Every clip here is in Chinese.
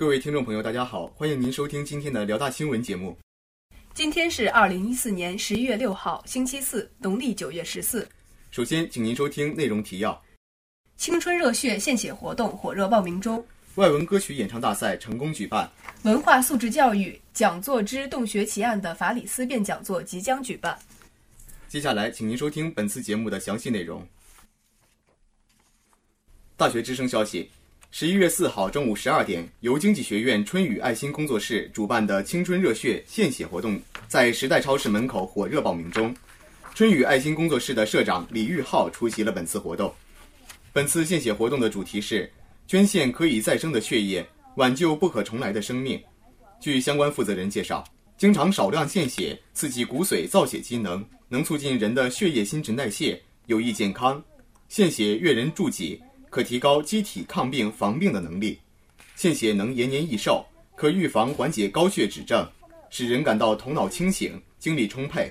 各位听众朋友，大家好，欢迎您收听今天的辽大新闻节目。今天是二零一四年十一月六号，星期四，农历九月十四。首先，请您收听内容提要：青春热血献血活动火热报名中；外文歌曲演唱大赛成功举办；文化素质教育讲座之洞穴奇案的法理思辨讲座即将举办。接下来，请您收听本次节目的详细内容。大学之声消息。十一月四号中午十二点，由经济学院春雨爱心工作室主办的青春热血献血活动在时代超市门口火热报名中。春雨爱心工作室的社长李玉浩出席了本次活动。本次献血活动的主题是捐献可以再生的血液，挽救不可重来的生命。据相关负责人介绍，经常少量献血刺激骨髓造血机能，能促进人的血液新陈代谢，有益健康。献血悦人助己。可提高机体抗病防病的能力，献血能延年益寿，可预防缓解高血脂症，使人感到头脑清醒、精力充沛。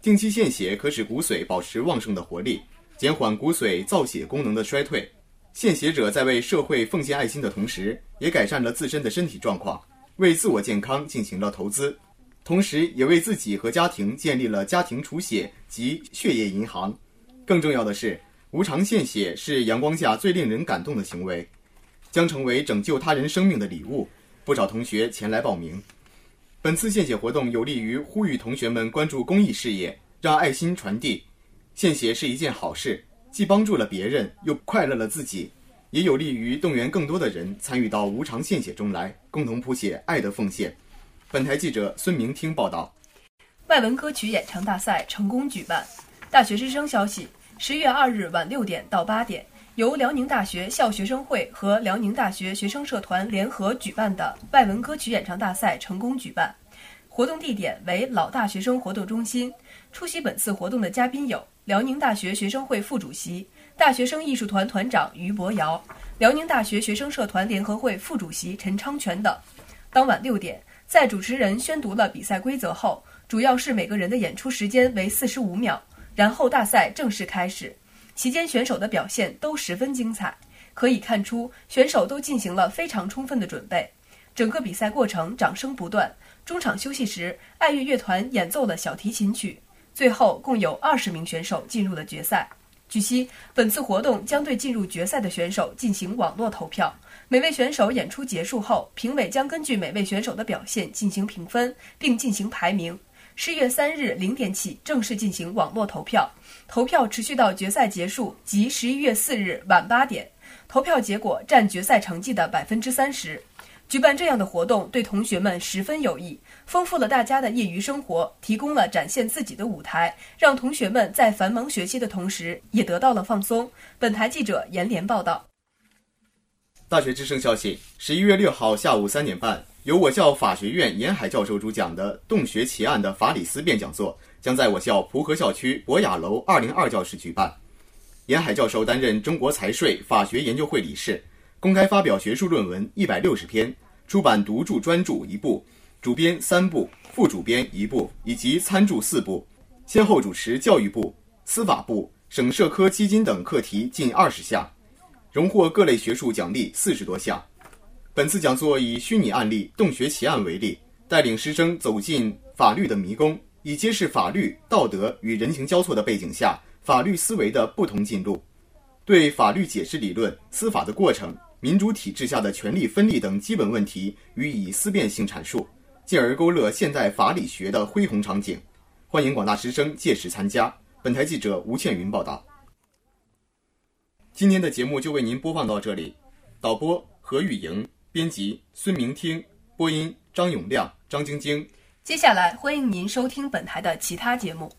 定期献血可使骨髓保持旺盛的活力，减缓骨髓造血功能的衰退。献血者在为社会奉献爱心的同时，也改善了自身的身体状况，为自我健康进行了投资，同时也为自己和家庭建立了家庭储血及血液银行。更重要的是。无偿献血是阳光下最令人感动的行为，将成为拯救他人生命的礼物。不少同学前来报名。本次献血活动有利于呼吁同学们关注公益事业，让爱心传递。献血是一件好事，既帮助了别人，又快乐了自己，也有利于动员更多的人参与到无偿献血中来，共同谱写爱的奉献。本台记者孙明听报道。外文歌曲演唱大赛成功举办。大学之声消息。十月二日晚六点到八点，由辽宁大学校学生会和辽宁大学学生社团联合举办的外文歌曲演唱大赛成功举办。活动地点为老大学生活动中心。出席本次活动的嘉宾有辽宁大学学生会副主席、大学生艺术团团长于博尧，辽宁大学学生社团联合会副主席陈昌全等。当晚六点，在主持人宣读了比赛规则后，主要是每个人的演出时间为四十五秒。然后大赛正式开始，期间选手的表现都十分精彩，可以看出选手都进行了非常充分的准备。整个比赛过程掌声不断，中场休息时，爱乐乐团演奏了小提琴曲。最后共有二十名选手进入了决赛。据悉，本次活动将对进入决赛的选手进行网络投票，每位选手演出结束后，评委将根据每位选手的表现进行评分，并进行排名。十月三日零点起正式进行网络投票，投票持续到决赛结束，即十一月四日晚八点。投票结果占决赛成绩的百分之三十。举办这样的活动对同学们十分有益，丰富了大家的业余生活，提供了展现自己的舞台，让同学们在繁忙学习的同时也得到了放松。本台记者严连报道。大学之声消息：十一月六号下午三点半。由我校法学院严海教授主讲的《洞穴奇案》的法理思辨讲座将在我校蒲河校区博雅楼二零二教室举办。严海教授担任中国财税法学研究会理事，公开发表学术论文一百六十篇，出版独著专著一部，主编三部，副主编一部，以及参著四部，先后主持教育部、司法部、省社科基金等课题近二十项，荣获各类学术奖励四十多项。本次讲座以虚拟案例“洞穴奇案”为例，带领师生走进法律的迷宫，以揭示法律、道德与人情交错的背景下法律思维的不同进路，对法律解释理论、司法的过程、民主体制下的权力分立等基本问题予以思辨性阐述，进而勾勒现代法理学的恢宏场景。欢迎广大师生届时参加。本台记者吴倩云报道。今天的节目就为您播放到这里，导播何玉莹。编辑孙明听，播音张永亮、张晶晶。接下来欢迎您收听本台的其他节目。